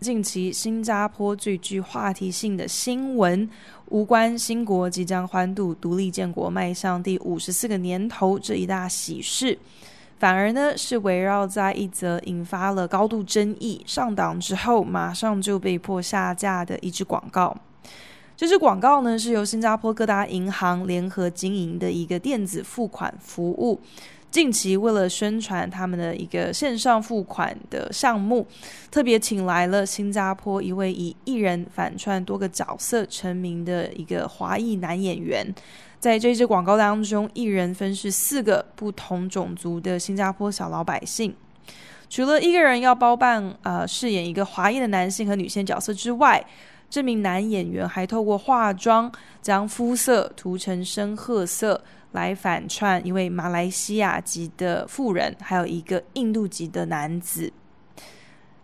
近期新加坡最具话题性的新闻，无关新国即将欢度独立建国，迈向第五十四个年头这一大喜事，反而呢是围绕在一则引发了高度争议、上档之后马上就被迫下架的一支广告。这支广告呢是由新加坡各大银行联合经营的一个电子付款服务。近期为了宣传他们的一个线上付款的项目，特别请来了新加坡一位以艺人反串多个角色成名的一个华裔男演员。在这支广告当中，艺人分饰四个不同种族的新加坡小老百姓。除了一个人要包办呃饰演一个华裔的男性和女性角色之外，这名男演员还透过化妆将肤色涂成深褐色。来反串一位马来西亚籍的妇人，还有一个印度籍的男子。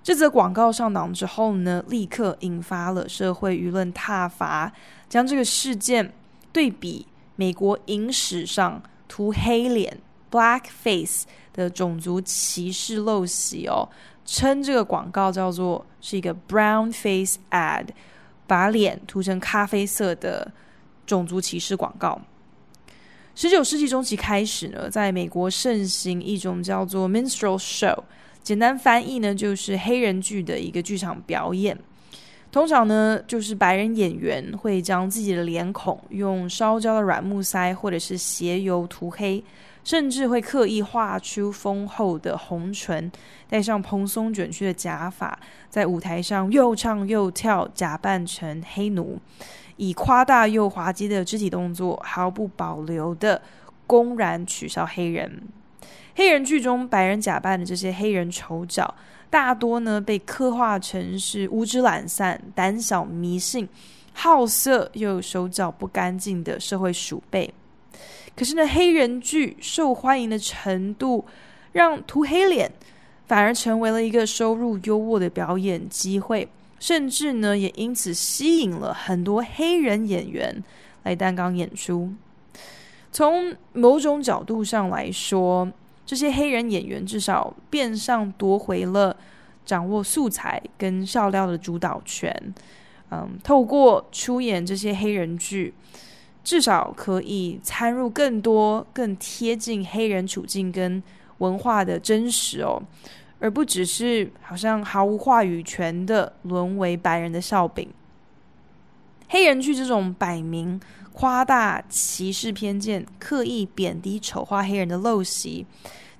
这则广告上档之后呢，立刻引发了社会舆论挞伐，将这个事件对比美国影史上涂黑脸 （blackface） 的种族歧视陋习哦，称这个广告叫做是一个 brown face ad，把脸涂成咖啡色的种族歧视广告。十九世纪中期开始呢，在美国盛行一种叫做 minstrel show，简单翻译呢就是黑人剧的一个剧场表演。通常呢，就是白人演员会将自己的脸孔用烧焦的软木塞或者是鞋油涂黑，甚至会刻意画出丰厚的红唇，戴上蓬松卷曲的假发，在舞台上又唱又跳，假扮成黑奴。以夸大又滑稽的肢体动作，毫不保留的公然取笑黑人。黑人剧中白人假扮的这些黑人丑角，大多呢被刻画成是无知懒散、胆小迷信、好色又手脚不干净的社会鼠辈。可是呢，黑人剧受欢迎的程度，让涂黑脸反而成为了一个收入优渥的表演机会。甚至呢，也因此吸引了很多黑人演员来担纲演出。从某种角度上来说，这些黑人演员至少变相夺回了掌握素材跟笑料的主导权。嗯，透过出演这些黑人剧，至少可以参入更多、更贴近黑人处境跟文化的真实哦。而不只是好像毫无话语权的沦为白人的笑柄。黑人剧这种摆明夸大歧视偏见、刻意贬低丑化黑人的陋习，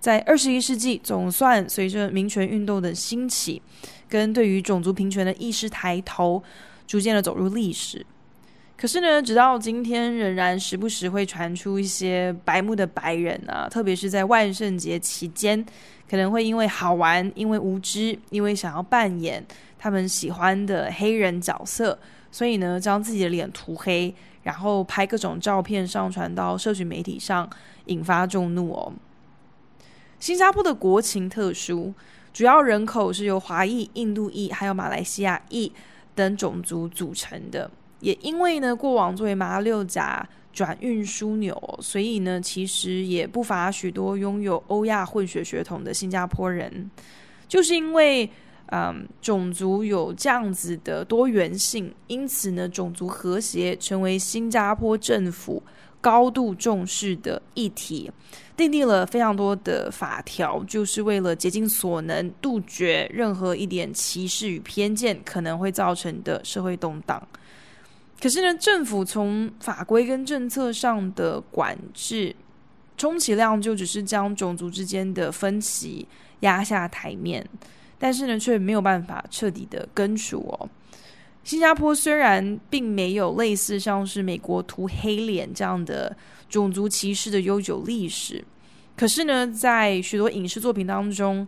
在二十一世纪总算随着民权运动的兴起，跟对于种族平权的意识抬头，逐渐的走入历史。可是呢，直到今天，仍然时不时会传出一些白目的白人啊，特别是在万圣节期间，可能会因为好玩、因为无知、因为想要扮演他们喜欢的黑人角色，所以呢，将自己的脸涂黑，然后拍各种照片上传到社群媒体上，引发众怒哦。新加坡的国情特殊，主要人口是由华裔、印度裔还有马来西亚裔等种族组成的。也因为呢，过往作为马六甲转运枢纽，所以呢，其实也不乏许多拥有欧亚混血血统的新加坡人。就是因为，嗯，种族有这样子的多元性，因此呢，种族和谐成为新加坡政府高度重视的议题，订定了非常多的法条，就是为了竭尽所能杜绝任何一点歧视与偏见可能会造成的社会动荡。可是呢，政府从法规跟政策上的管制，充其量就只是将种族之间的分歧压下台面，但是呢，却没有办法彻底的根除哦。新加坡虽然并没有类似像是美国涂黑脸这样的种族歧视的悠久历史，可是呢，在许多影视作品当中，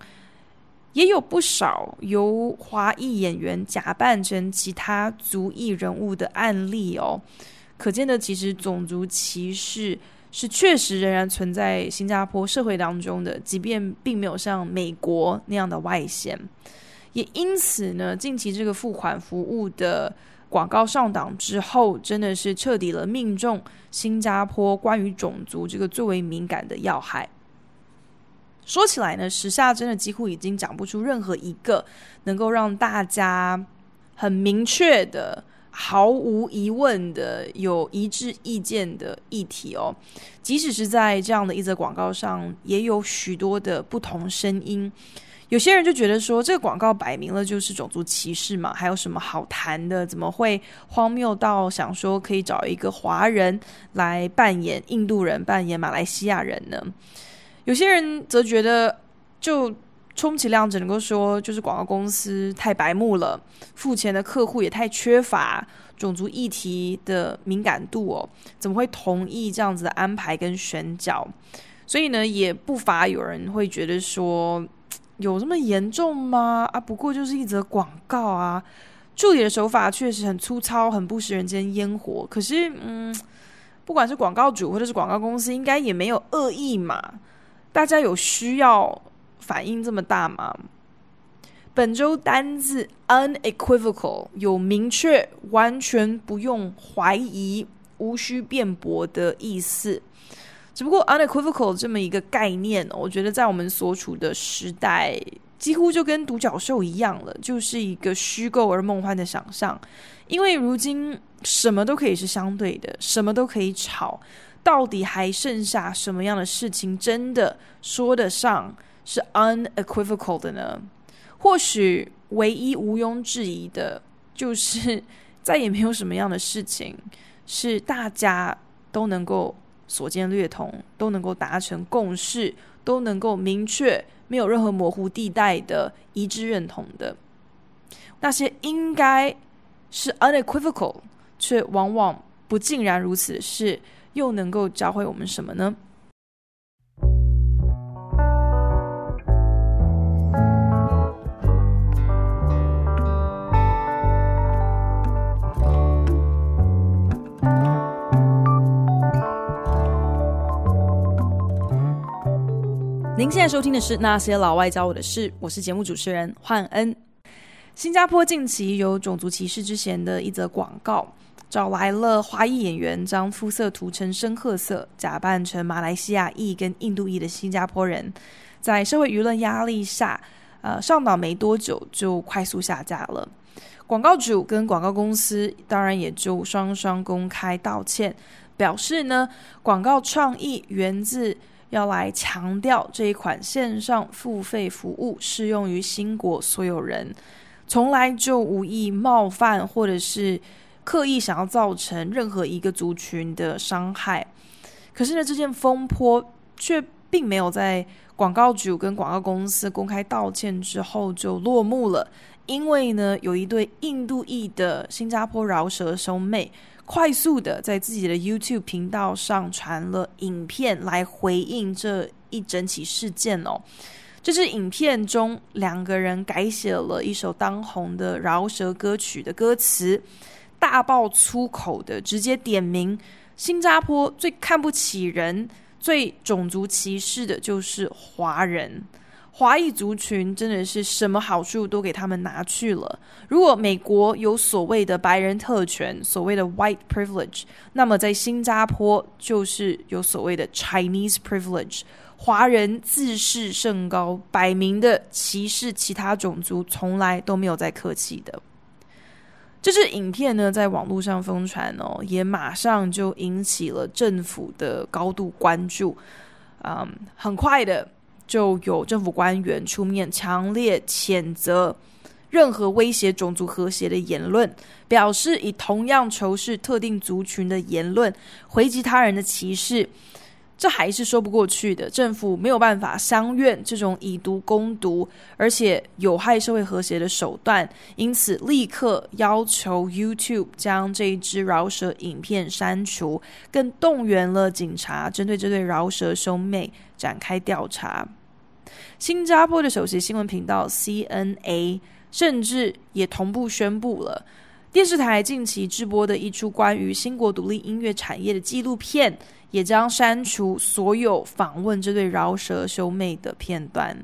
也有不少由华裔演员假扮成其他族裔人物的案例哦。可见的，其实种族歧视是确实仍然存在新加坡社会当中的，即便并没有像美国那样的外显。也因此呢，近期这个付款服务的广告上档之后，真的是彻底了命中新加坡关于种族这个最为敏感的要害。说起来呢，时下真的几乎已经讲不出任何一个能够让大家很明确的。毫无疑问的有一致意见的议题哦，即使是在这样的一则广告上，也有许多的不同声音。有些人就觉得说，这个广告摆明了就是种族歧视嘛，还有什么好谈的？怎么会荒谬到想说可以找一个华人来扮演印度人、扮演马来西亚人呢？有些人则觉得就。充其量只能够说，就是广告公司太白目了，付钱的客户也太缺乏种族议题的敏感度哦，怎么会同意这样子的安排跟选角？所以呢，也不乏有人会觉得说，有这么严重吗？啊，不过就是一则广告啊，助理的手法确实很粗糙，很不食人间烟火。可是，嗯，不管是广告主或者是广告公司，应该也没有恶意嘛，大家有需要。反应这么大吗？本周单字 unequivocal 有明确、完全不用怀疑、无需辩驳的意思。只不过 unequivocal 这么一个概念，我觉得在我们所处的时代，几乎就跟独角兽一样了，就是一个虚构而梦幻的想象。因为如今什么都可以是相对的，什么都可以吵，到底还剩下什么样的事情真的说得上？是 unequivocal 的呢？或许唯一毋庸置疑的，就是再也没有什么样的事情是大家都能够所见略同，都能够达成共识，都能够明确，没有任何模糊地带的一致认同的。那些应该是 unequivocal，却往往不尽然如此的事，又能够教会我们什么呢？您现在收听的是《那些老外教我的事》，我是节目主持人焕恩。新加坡近期有种族歧视之嫌的一则广告，找来了华裔演员，将肤色涂成深褐色，假扮成马来西亚裔跟印度裔的新加坡人，在社会舆论压力下，呃，上档没多久就快速下架了。广告主跟广告公司当然也就双双公开道歉，表示呢，广告创意源自。要来强调这一款线上付费服务适用于新国所有人，从来就无意冒犯或者是刻意想要造成任何一个族群的伤害。可是呢，这件风波却并没有在广告主跟广告公司公开道歉之后就落幕了，因为呢，有一对印度裔的新加坡饶舌兄妹。快速的在自己的 YouTube 频道上传了影片来回应这一整起事件哦。这支影片中，两个人改写了一首当红的饶舌歌曲的歌词，大爆粗口的直接点名新加坡最看不起人、最种族歧视的就是华人。华裔族群真的是什么好处都给他们拿去了。如果美国有所谓的白人特权，所谓的 white privilege，那么在新加坡就是有所谓的 Chinese privilege。华人自视甚高，摆明的歧视其他种族，从来都没有在客气的。这支影片呢，在网络上疯传哦，也马上就引起了政府的高度关注。嗯，很快的。就有政府官员出面强烈谴责任何威胁种族和谐的言论，表示以同样仇视特定族群的言论回击他人的歧视，这还是说不过去的。政府没有办法相愿这种以毒攻毒，而且有害社会和谐的手段，因此立刻要求 YouTube 将这一支饶舌影片删除，更动员了警察针对这对饶舌兄妹展开调查。新加坡的首席新闻频道 CNA 甚至也同步宣布了，电视台近期直播的一出关于新国独立音乐产业的纪录片，也将删除所有访问这对饶舌兄妹的片段。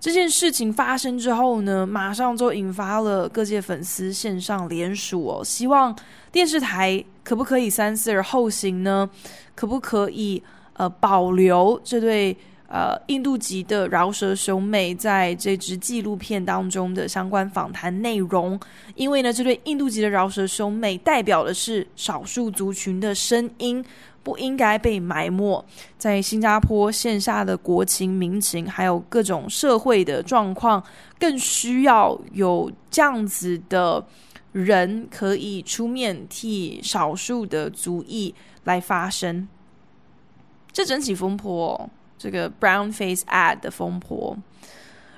这件事情发生之后呢，马上就引发了各界粉丝线上联署哦，希望电视台可不可以三思而后行呢？可不可以呃保留这对呃印度籍的饶舌兄妹在这支纪录片当中的相关访谈内容？因为呢，这对印度籍的饶舌兄妹代表的是少数族群的声音。不应该被埋没在新加坡线下的国情民情，还有各种社会的状况，更需要有这样子的人可以出面替少数的族裔来发声。这整起风波，这个 Brown Face Ad 的风波，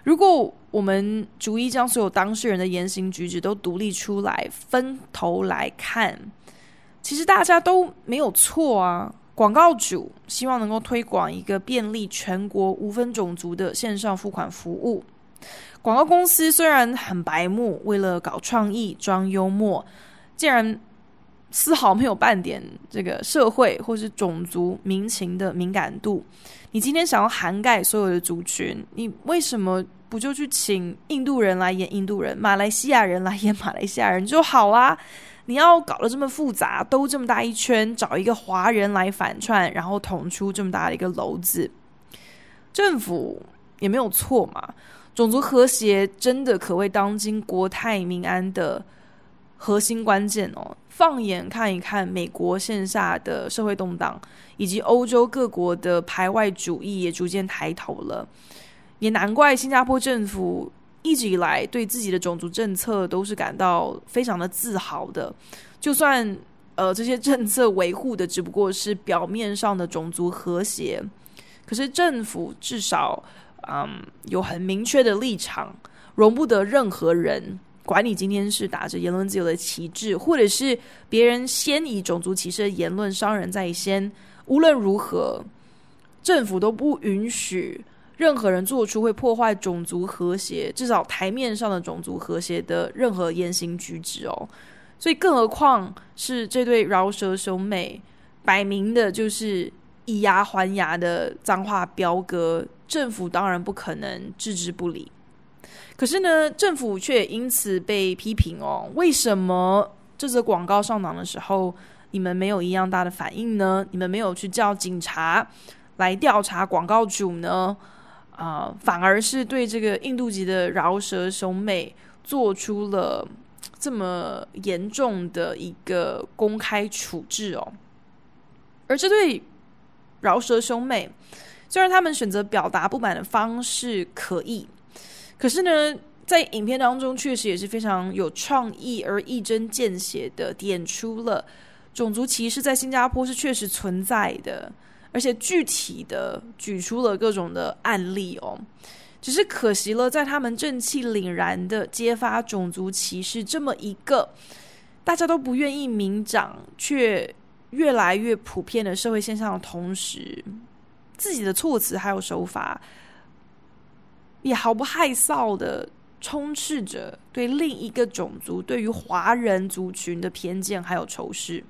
如果我们逐一将所有当事人的言行举止都独立出来，分头来看。其实大家都没有错啊！广告主希望能够推广一个便利全国无分种族的线上付款服务。广告公司虽然很白目，为了搞创意装幽默，竟然丝毫没有半点这个社会或是种族民情的敏感度。你今天想要涵盖所有的族群，你为什么不就去请印度人来演印度人，马来西亚人来演马来西亚人就好啦？你要搞得这么复杂，兜这么大一圈，找一个华人来反串，然后捅出这么大的一个篓子，政府也没有错嘛。种族和谐真的可谓当今国泰民安的核心关键哦。放眼看一看，美国线下的社会动荡，以及欧洲各国的排外主义也逐渐抬头了，也难怪新加坡政府。一直以来对自己的种族政策都是感到非常的自豪的，就算呃这些政策维护的只不过是表面上的种族和谐，可是政府至少嗯有很明确的立场，容不得任何人，管你今天是打着言论自由的旗帜，或者是别人先以种族歧视的言论伤人在先，无论如何，政府都不允许。任何人做出会破坏种族和谐，至少台面上的种族和谐的任何言行举止哦，所以更何况是这对饶舌兄妹，摆明的就是以牙还牙的脏话飙歌，政府当然不可能置之不理。可是呢，政府却因此被批评哦，为什么这则广告上档的时候，你们没有一样大的反应呢？你们没有去叫警察来调查广告主呢？啊、反而是对这个印度籍的饶舌兄妹做出了这么严重的一个公开处置哦。而这对饶舌兄妹，虽然他们选择表达不满的方式可以，可是呢，在影片当中确实也是非常有创意而一针见血的点出了种族歧视在新加坡是确实存在的。而且具体的举出了各种的案例哦，只是可惜了，在他们正气凛然的揭发种族歧视这么一个大家都不愿意明讲却越来越普遍的社会现象的同时，自己的措辞还有手法也毫不害臊的充斥着对另一个种族、对于华人族群的偏见还有仇视，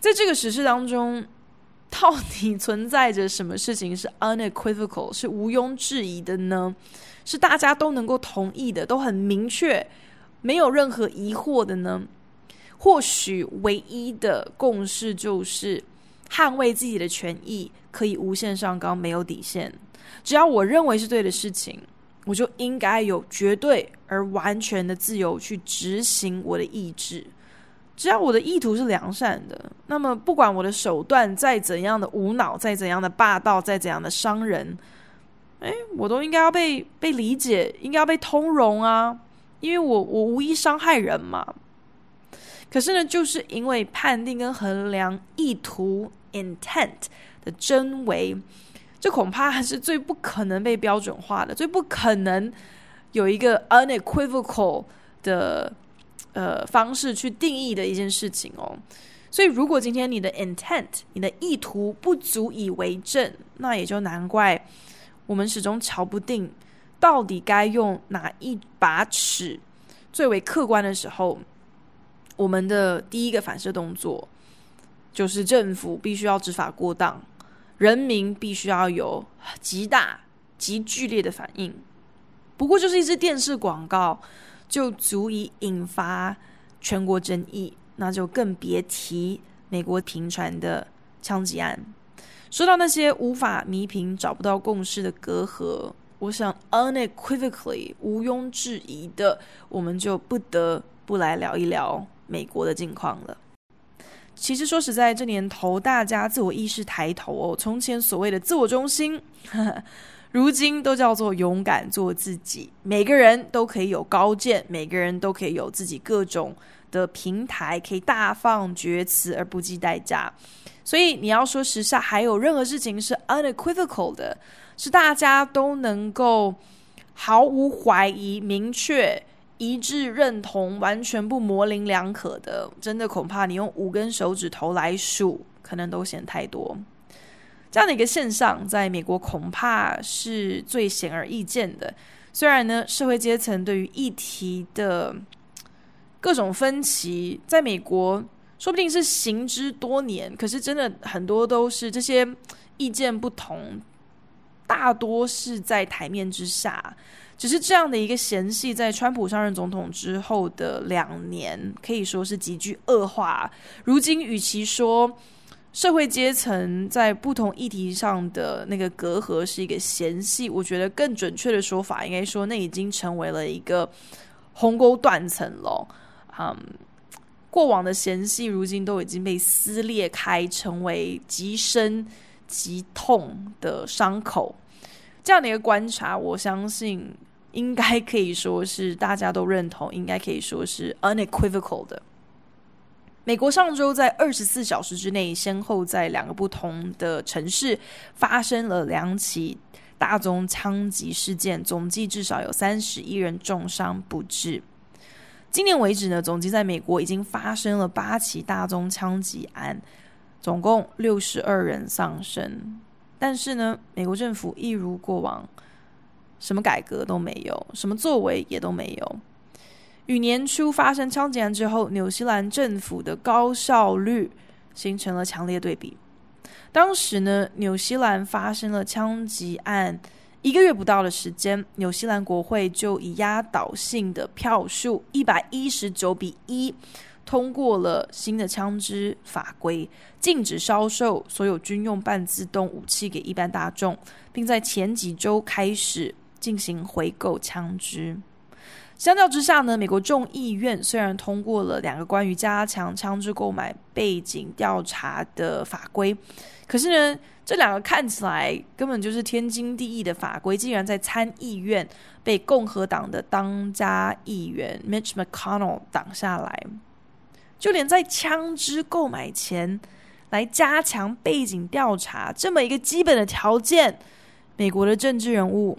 在这个时事当中。到底存在着什么事情是 unequivocal 是毋庸置疑的呢？是大家都能够同意的，都很明确，没有任何疑惑的呢？或许唯一的共识就是捍卫自己的权益可以无限上纲，没有底线。只要我认为是对的事情，我就应该有绝对而完全的自由去执行我的意志。只要我的意图是良善的，那么不管我的手段再怎样的无脑，再怎样的霸道，再怎样的伤人，诶，我都应该要被被理解，应该要被通融啊，因为我我无意伤害人嘛。可是呢，就是因为判定跟衡量意图 （intent） 的真伪，这恐怕还是最不可能被标准化的，最不可能有一个 unequivocal 的。呃，方式去定义的一件事情哦，所以如果今天你的 intent，你的意图不足以为证，那也就难怪我们始终瞧不定到底该用哪一把尺最为客观的时候，我们的第一个反射动作就是政府必须要执法过当，人民必须要有极大极剧烈的反应。不过就是一支电视广告就足以引发全国争议，那就更别提美国频传的枪击案。说到那些无法弥平、找不到共识的隔阂，我想 unequivocally 毋庸置疑的，我们就不得不来聊一聊美国的近况了。其实说实在，这年头大家自我意识抬头哦，从前所谓的自我中心，呵 呵如今都叫做勇敢做自己。每个人都可以有高见，每个人都可以有自己各种的平台，可以大放厥词而不计代价。所以你要说时下还有任何事情是 unequivocal 的，是大家都能够毫无怀疑、明确、一致认同、完全不模棱两可的，真的恐怕你用五根手指头来数，可能都嫌太多。这样的一个现象，在美国恐怕是最显而易见的。虽然呢，社会阶层对于议题的各种分歧，在美国。说不定是行之多年，可是真的很多都是这些意见不同，大多是在台面之下。只是这样的一个嫌隙，在川普上任总统之后的两年，可以说是急剧恶化。如今，与其说社会阶层在不同议题上的那个隔阂是一个嫌隙，我觉得更准确的说法，应该说那已经成为了一个鸿沟断层了。嗯。过往的嫌隙，如今都已经被撕裂开，成为极深极痛的伤口。这样的一个观察，我相信应该可以说是大家都认同，应该可以说是 unequivocal 的。美国上周在二十四小时之内，先后在两个不同的城市发生了两起大宗枪击事件，总计至少有三十一人重伤不治。今年为止呢，总计在美国已经发生了八起大宗枪击案，总共六十二人丧生。但是呢，美国政府一如过往，什么改革都没有，什么作为也都没有。与年初发生枪击案之后，纽西兰政府的高效率形成了强烈对比。当时呢，纽西兰发生了枪击案。一个月不到的时间，纽西兰国会就以压倒性的票数一百一十九比一通过了新的枪支法规，禁止销售所有军用半自动武器给一般大众，并在前几周开始进行回购枪支。相较之下呢，美国众议院虽然通过了两个关于加强枪支购买背景调查的法规，可是呢，这两个看起来根本就是天经地义的法规，竟然在参议院被共和党的当家议员 Mitch McConnell 挡下来。就连在枪支购买前来加强背景调查这么一个基本的条件，美国的政治人物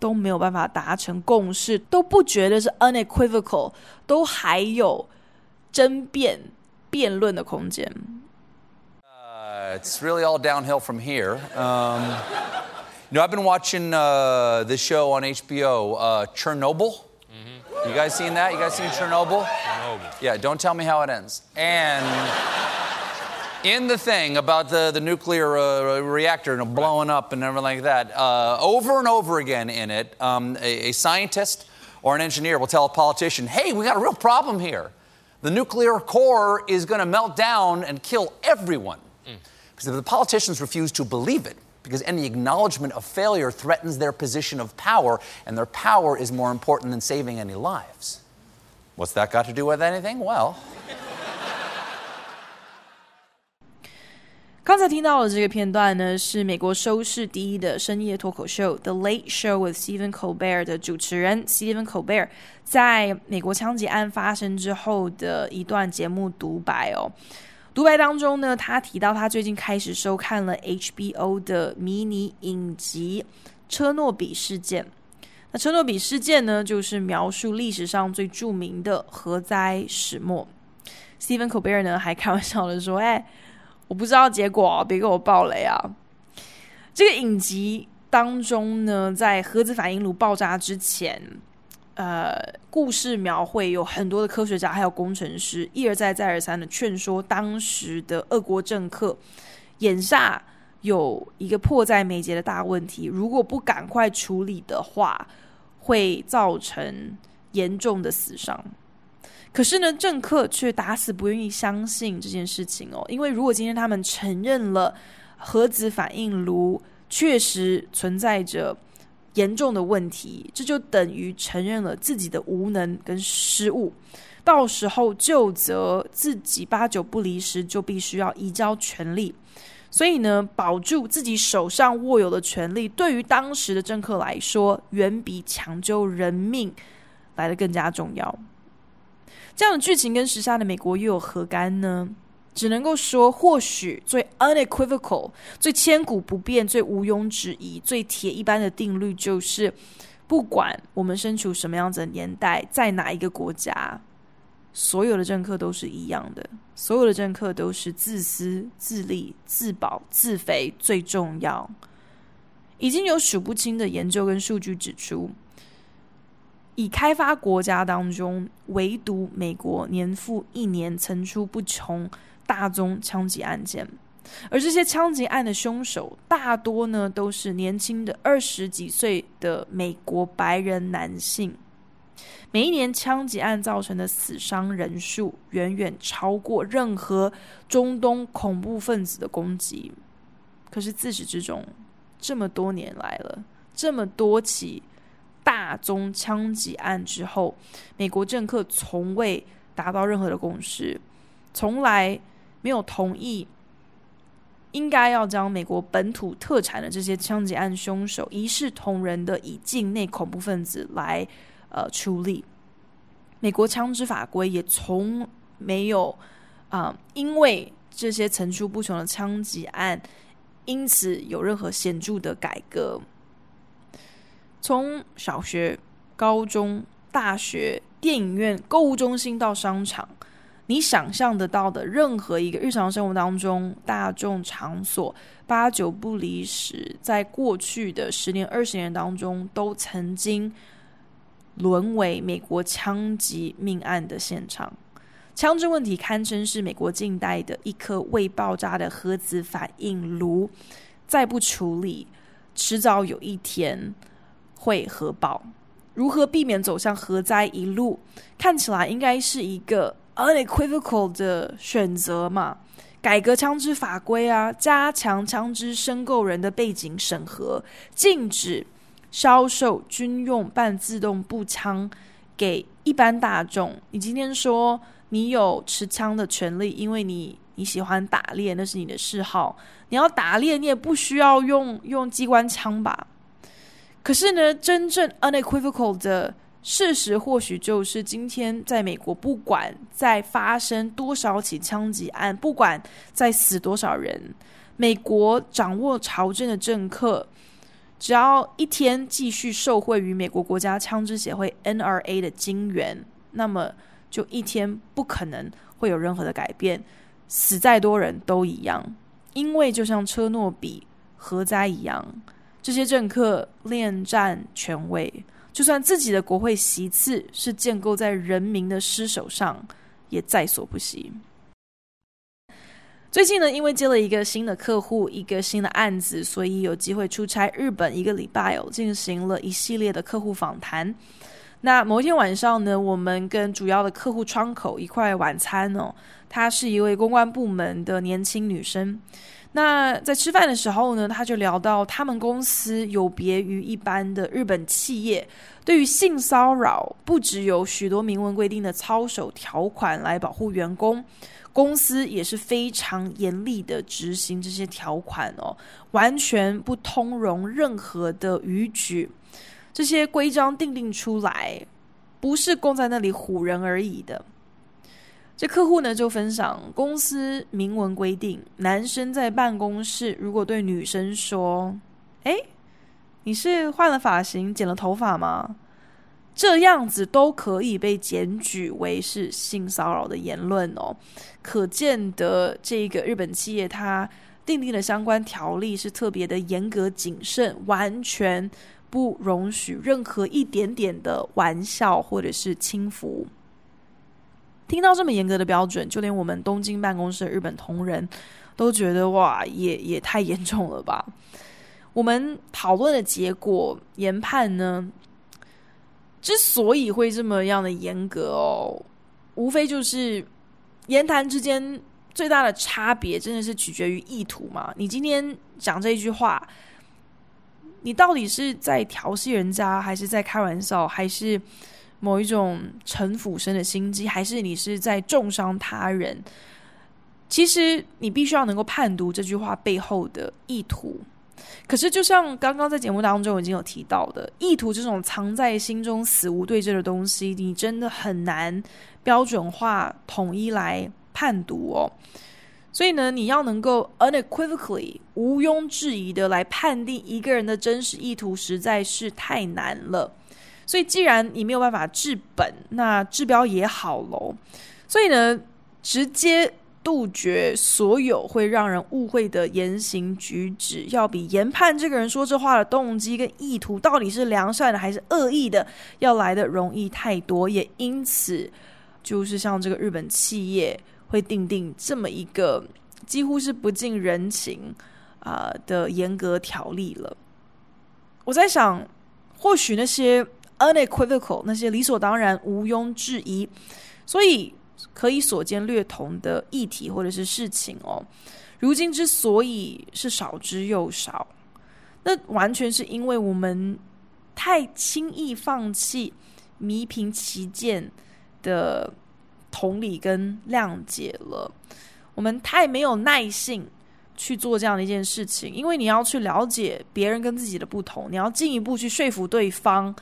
都没有办法达成共识，都不觉得是 unequivocal，都还有争辩辩论的空间。It's really all downhill from here. Um, you know, I've been watching uh, this show on HBO, uh, Chernobyl. Mm-hmm. You guys seen that? You guys seen Chernobyl? Chernobyl. Yeah, don't tell me how it ends. And in the thing about the, the nuclear uh, reactor know, blowing up and everything like that, uh, over and over again in it, um, a, a scientist or an engineer will tell a politician, hey, we got a real problem here. The nuclear core is going to melt down and kill everyone. Because if the politicians refuse to believe it, because any acknowledgement of failure threatens their position of power, and their power is more important than saving any lives. What's that got to do with anything? Well. 刚才听到的这个片段呢，是美国收视第一的深夜脱口秀《The Late Show with Stephen Colbert》的主持人 Stephen Colbert 在美国枪击案发生之后的一段节目独白哦。独白当中呢，他提到他最近开始收看了 HBO 的迷你影集《车诺比事件》。那车诺比事件呢，就是描述历史上最著名的核灾始末。Stephen Colbert 呢，还开玩笑的说：“哎，我不知道结果，别给我爆雷啊！”这个影集当中呢，在核子反应炉爆炸之前，呃，故事描绘有很多的科学家还有工程师一而再再而三的劝说当时的俄国政客，眼下有一个迫在眉睫的大问题，如果不赶快处理的话，会造成严重的死伤。可是呢，政客却打死不愿意相信这件事情哦，因为如果今天他们承认了核子反应炉确实存在着严重的问题，这就等于承认了自己的无能跟失误，到时候就责自己八九不离十，就必须要移交权力。所以呢，保住自己手上握有的权力，对于当时的政客来说，远比抢救人命来得更加重要。这样的剧情跟时下的美国又有何干呢？只能够说，或许最 unequivocal、最千古不变、最毋庸置疑、最铁一般的定律，就是不管我们身处什么样子的年代，在哪一个国家，所有的政客都是一样的，所有的政客都是自私自利、自保自肥最重要。已经有数不清的研究跟数据指出，以开发国家当中，唯独美国年复一年层出不穷大宗枪击案件，而这些枪击案的凶手大多呢都是年轻的二十几岁的美国白人男性。每一年枪击案造成的死伤人数远远超过任何中东恐怖分子的攻击。可是自始至终，这么多年来了，这么多起大宗枪击案之后，美国政客从未达到任何的共识，从来没有同意应该要将美国本土特产的这些枪击案凶手一视同仁的以境内恐怖分子来。呃，处理美国枪支法规也从没有啊、因为这些层出不穷的枪击案，因此有任何显著的改革。从小学、高中、大学、电影院、购物中心到商场，你想象得到的任何一个日常生活当中大众场所，八九不离十，在过去的十年、二十年当中，都曾经。沦为美国枪击命案的现场，枪支问题堪称是美国近代的一颗未爆炸的核子反应炉，再不处理，迟早有一天会核爆。如何避免走向核灾一路，看起来应该是一个 unequivocal 的选择嘛？改革枪支法规啊，加强枪支申购人的背景审核，禁止。销售军用半自动步枪给一般大众。你今天说你有持枪的权利，因为你你喜欢打猎，那是你的嗜好。你要打猎，你也不需要用用机关枪吧？可是呢，真正 unequivocal 的事实，或许就是今天在美国，不管在发生多少起枪击案，不管在死多少人，美国掌握朝政的政客。只要一天继续受惠于美国国家枪支协会 NRA 的金援，那么就一天不可能会有任何的改变，死再多人都一样，因为就像车诺比核灾一样，这些政客恋战权位，就算自己的国会席次是建构在人民的尸首上，也在所不惜。最近呢，因为接了一个新的客户，一个新的案子，所以有机会出差日本一个礼拜哦，进行了一系列的客户访谈。那某一天晚上呢，我们跟主要的客户窗口一块晚餐哦。她是一位公关部门的年轻女生。那在吃饭的时候呢，他就聊到他们公司有别于一般的日本企业，对于性骚扰不只有许多明文规定的操守条款来保护员工。公司也是非常严厉的执行这些条款哦，完全不通融任何的逾矩。这些规章订定出来，不是供在那里唬人而已的。这客户呢就分享，公司明文规定，男生在办公室如果对女生说：“哎，你是换了发型、剪了头发吗？”这样子都可以被检举为是性骚扰的言论哦，可见的这个日本企业它订定的相关条例是特别的严格谨慎，完全不容许任何一点点的玩笑或者是轻浮。听到这么严格的标准，就连我们东京办公室的日本同仁都觉得哇，也也太严重了吧。我们讨论的结果研判呢，之所以会这么样的严格哦，无非就是言谈之间最大的差别，真的是取决于意图嘛。你今天讲这一句话，你到底是在调戏人家，还是在开玩笑，还是某一种城府深的心机，还是你是在重伤他人？其实你必须要能够判读这句话背后的意图。可是，就像刚刚在节目当中已经有提到的，意图这种藏在心中死无对证的东西，你真的很难标准化、统一来判读哦。所以呢，你要能够 unequivocally 毋庸置疑的来判定一个人的真实意图，实在是太难了。所以，既然你没有办法治本，那治标也好喽。所以呢，直接。杜绝所有会让人误会的言行举止，要比研判这个人说这话的动机跟意图到底是良善的还是恶意的，要来的容易太多。也因此，就是像这个日本企业会订定这么一个几乎是不近人情啊、的严格条例了。我在想，或许那些 unequivocal 那些理所当然、毋庸置疑，所以。可以所见略同的议题或者是事情哦，如今之所以是少之又少，那完全是因为我们太轻易放弃弥平歧见的同理跟谅解了，我们太没有耐性去做这样的一件事情，因为你要去了解别人跟自己的不同，你要进一步去说服对方。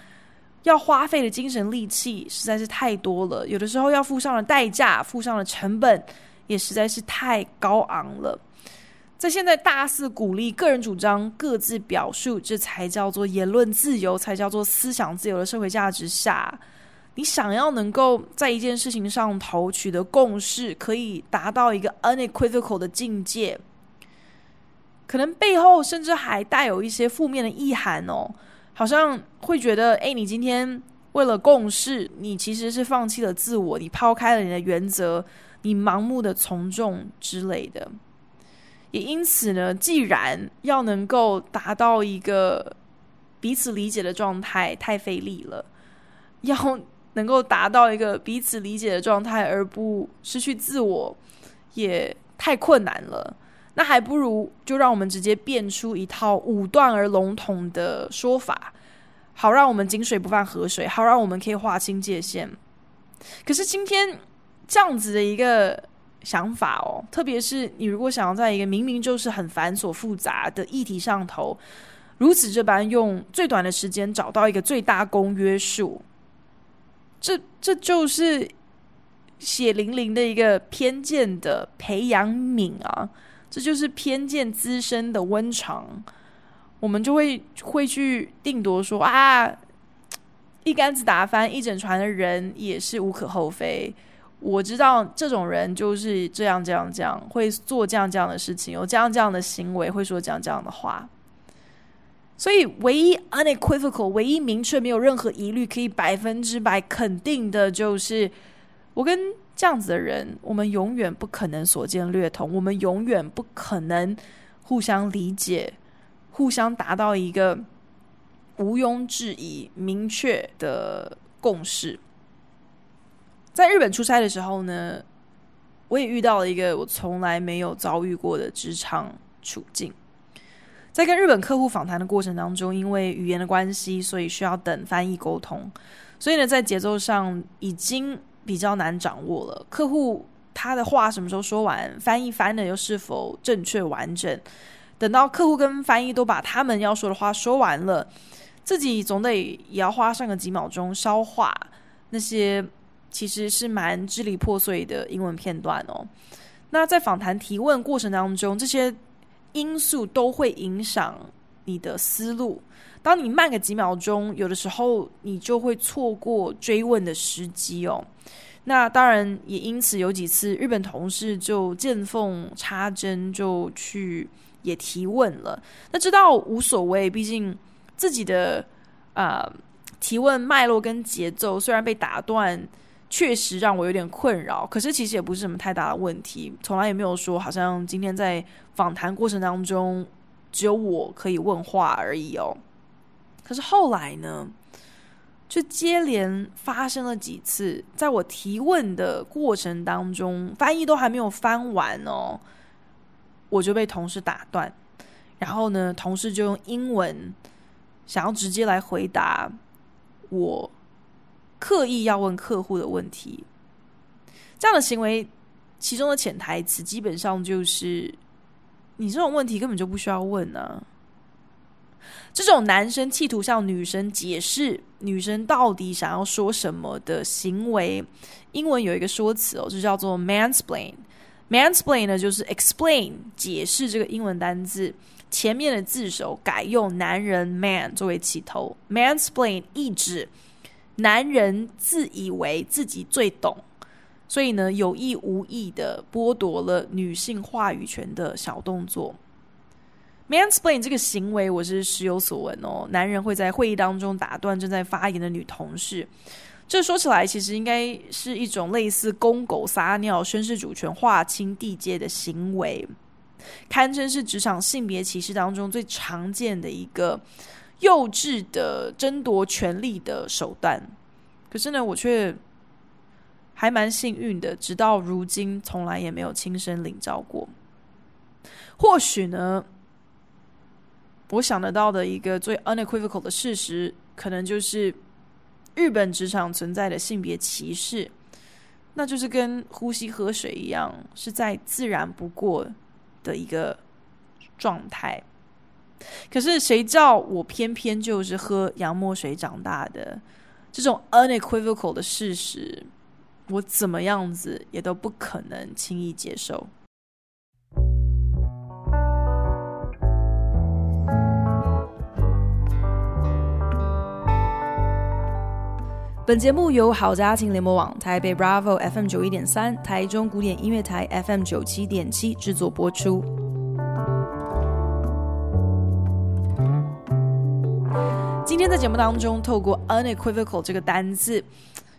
要花费的精神力气实在是太多了，有的时候要付上的代价、付上的成本也实在是太高昂了。在现在大肆鼓励个人主张、各自表述，这才叫做言论自由，才叫做思想自由的社会价值下，你想要能够在一件事情上头取得共识，可以达到一个 unequivocal 的境界，可能背后甚至还带有一些负面的意涵哦。好像会觉得，哎，你今天为了共事，你其实是放弃了自我，你抛开了你的原则，你盲目的从众之类的。也因此呢，既然要能够达到一个彼此理解的状态，太费力了；要能够达到一个彼此理解的状态，而不失去自我，也太困难了。那还不如就让我们直接变出一套武断而笼统的说法，好让我们井水不犯河水，好让我们可以划清界限。可是今天这样子的一个想法哦，特别是你如果想要在一个明明就是很繁琐复杂的议题上头，如此这般用最短的时间找到一个最大公约数，这这就是血淋淋的一个偏见的培养皿啊！这就是偏见滋生的温床，我们就会会去定夺说啊，一竿子打翻一整船的人也是无可厚非。我知道这种人就是这样这样这样，会做这样这样的事情，有这样这样的行为，会说这样这样的话。所以，唯一 unequivocal，唯一明确没有任何疑虑，可以百分之百肯定的，就是我跟。这样子的人，我们永远不可能所见略同，我们永远不可能互相理解，互相达到一个毋庸置疑、明确的共识。在日本出差的时候呢，我也遇到了一个我从来没有遭遇过的职场处境。在跟日本客户访谈的过程当中，因为语言的关系，所以需要等翻译沟通，所以呢，在节奏上已经。比较难掌握了，客户他的话什么时候说完，翻译翻的又是否正确完整？等到客户跟翻译都把他们要说的话说完了，自己总得也要花上个几秒钟消化那些其实是蛮支离破碎的英文片段哦。那在访谈提问过程当中，这些因素都会影响你的思路。当你慢个几秒钟，有的时候你就会错过追问的时机哦。那当然也因此有几次日本同事就见缝插针，就去也提问了。那这倒无所谓，毕竟自己的啊、提问脉络跟节奏虽然被打断，确实让我有点困扰。可是其实也不是什么太大的问题，从来也没有说好像今天在访谈过程当中只有我可以问话而已哦。可是后来呢？就接连发生了几次，在我提问的过程当中，翻译都还没有翻完哦，我就被同事打断，然后呢，同事就用英文想要直接来回答我刻意要问客户的问题。这样的行为，其中的潜台词基本上就是：你这种问题根本就不需要问呢。这种男生企图向女生解释女生到底想要说什么的行为，英文有一个说辞哦，就叫做 mansplain。mansplain 呢，就是 explain 解释这个英文单字，前面的字首改用男人 man 作为起头。mansplain 意指男人自以为自己最懂，所以呢，有意无意的剥夺了女性话语权的小动作。Mansplain 这个行为，我是时有所闻哦。男人会在会议当中打断正在发言的女同事，这说起来其实应该是一种类似公狗撒尿、宣示主权、划清地界的行为，堪称是职场性别歧视当中最常见的一个幼稚的争夺权力的手段。可是呢，我却还蛮幸运的，直到如今从来也没有亲身领教过。或许呢？我想得到的一个最 unequivocal 的事实，可能就是日本职场存在的性别歧视，那就是跟呼吸喝水一样，是再自然不过的一个状态。可是谁叫我偏偏就是喝洋墨水长大的？这种 unequivocal 的事实，我怎么样子也都不可能轻易接受。本节目由好家庭联播网、台北 Bravo FM 九一点三、台中古典音乐台 FM 九七点七制作播出。今天在节目当中，透过 unequivocal 这个单字，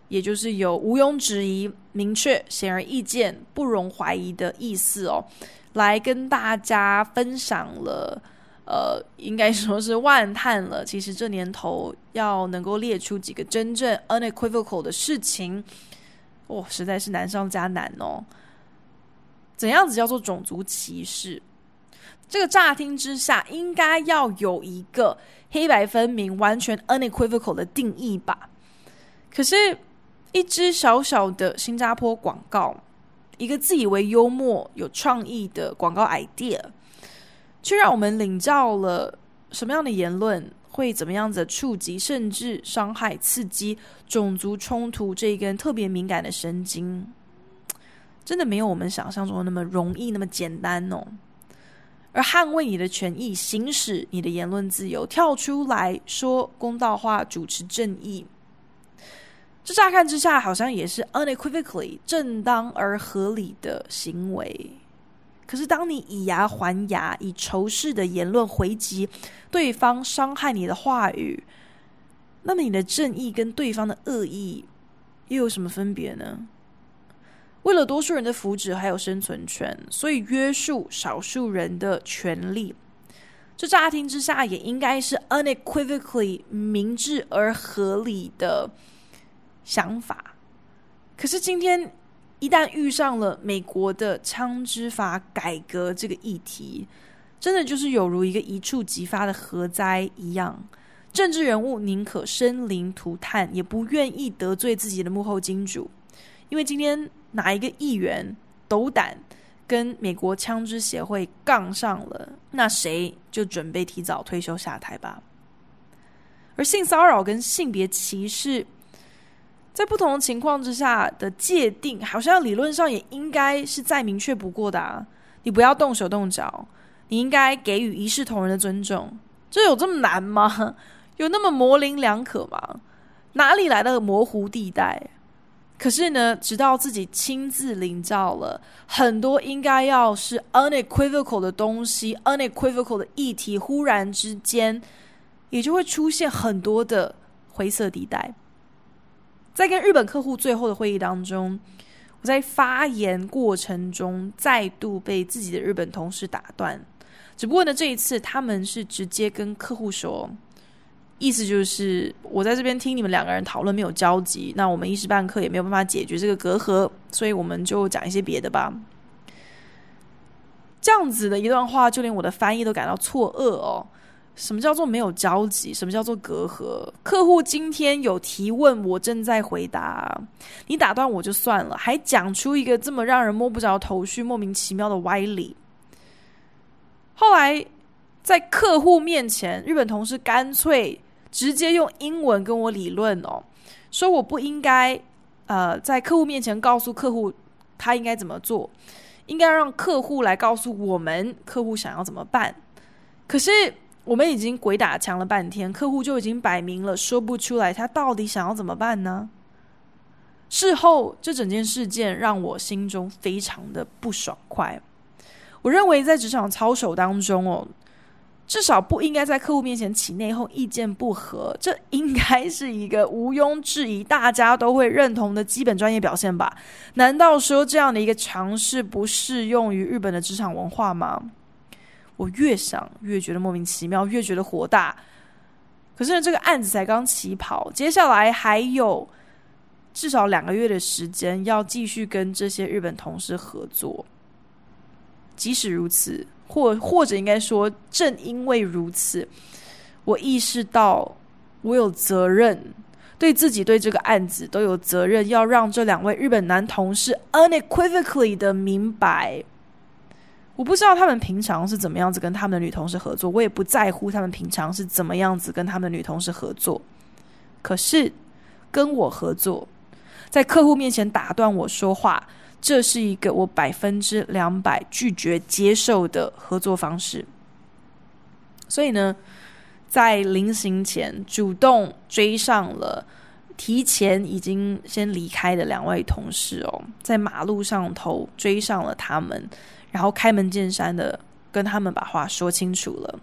也就是有毋庸置疑、明确、显而易见、不容怀疑的意思哦，来跟大家分享了。呃，应该说是万叹了。其实这年头要能够列出几个真正 unequivocal 的事情，哦，实在是难上加难哦。怎样子叫做种族歧视？这个乍听之下应该要有一个黑白分明、完全 unequivocal 的定义吧？可是，一只小小的新加坡广告，一个自以为幽默、有创意的广告 idea。却让我们领教了什么样的言论会怎么样子触及，甚至伤害、刺激种族冲突这一根特别敏感的神经，真的没有我们想象中的那么容易、那么简单哦。而捍卫你的权益、行使你的言论自由、跳出来说公道话、主持正义，这乍看之下好像也是 unequivocally 正当而合理的行为。可是，当你以牙还牙，以仇视的言论回击对方伤害你的话语，那么你的正义跟对方的恶意又有什么分别呢？为了多数人的福祉还有生存权，所以约束少数人的权利，这乍听之下也应该是 unequivocally 明智而合理的想法。可是今天。一旦遇上了美国的枪支法改革这个议题，真的就是有如一个一触即发的核灾一样。政治人物宁可生灵涂炭，也不愿意得罪自己的幕后金主。因为今天哪一个议员斗胆跟美国枪支协会杠上了，那谁就准备提早退休下台吧。而性骚扰跟性别歧视。在不同的情况之下的界定，好像理论上也应该是再明确不过的啊！你不要动手动脚，你应该给予一视同仁的尊重。这有这么难吗？有那么模棱两可吗？哪里来的模糊地带？可是呢，直到自己亲自领教了很多应该要是 unequivocal 的东西，unequivocal 的议题，忽然之间，也就会出现很多的灰色地带。在跟日本客户最后的会议当中，我在发言过程中再度被自己的日本同事打断。只不过呢，这一次他们是直接跟客户说，意思就是我在这边听你们两个人讨论没有交集，那我们一时半刻也没有办法解决这个隔阂，所以我们就讲一些别的吧。这样子的一段话，就连我的翻译都感到错愕哦。什么叫做没有交集？什么叫做隔阂？客户今天有提问，我正在回答，你打断我就算了，还讲出一个这么让人摸不着头绪、莫名其妙的歪理。后来，在客户面前，日本同事干脆直接用英文跟我理论哦，说我不应该呃在客户面前告诉客户他应该怎么做，应该让客户来告诉我们客户想要怎么办。可是我们已经鬼打墙了半天，客户就已经摆明了说不出来他到底想要怎么办呢？事后，这整件事件让我心中非常的不爽快。我认为在职场操守当中哦，至少不应该在客户面前起内讧、意见不合，这应该是一个毋庸置疑、大家都会认同的基本专业表现吧？难道说这样的一个尝试不适用于日本的职场文化吗？我越想越觉得莫名其妙，越觉得火大。可是呢，这个案子才刚起跑，接下来还有至少两个月的时间要继续跟这些日本同事合作。即使如此，或或者应该说，正因为如此，我意识到我有责任，对自己对这个案子都有责任，要让这两位日本男同事 unequivocally 的明白。我不知道他们平常是怎么样子跟他们的女同事合作，我也不在乎他们平常是怎么样子跟他们的女同事合作。可是跟我合作，在客户面前打断我说话。这是一个我百分之两百拒绝接受的合作方式，所以呢，在临行前主动追上了提前已经先离开的两位同事哦，在马路上头追上了他们，然后开门见山的跟他们把话说清楚了。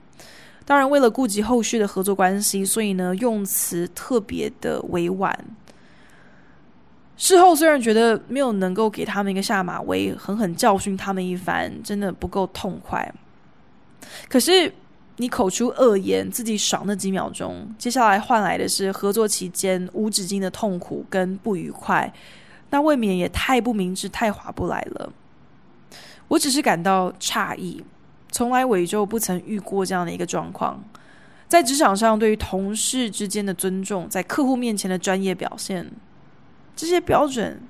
当然，为了顾及后续的合作关系，所以呢，用词特别的委婉。事后虽然觉得没有能够给他们一个下马威，狠狠教训他们一番，真的不够痛快。可是你口出恶言，自己爽那几秒钟，接下来换来的是合作期间无止境的痛苦跟不愉快，那未免也太不明智、太划不来了。我只是感到诧异，从来我就不曾遇过这样的一个状况。在职场上，对于同事之间的尊重，在客户面前的专业表现。这些标准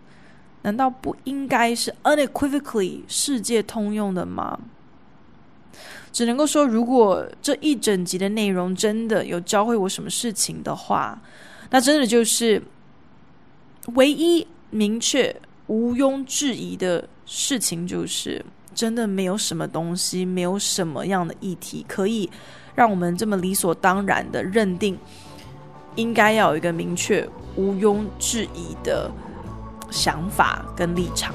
难道不应该是 unequivocally 世界通用的吗？只能够说，如果这一整集的内容真的有教会我什么事情的话，那真的就是唯一明确、毋庸置疑的事情，就是真的没有什么东西，没有什么样的议题可以让我们这么理所当然的认定。应该要有一个明确、毋庸置疑的想法跟立场。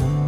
Bye.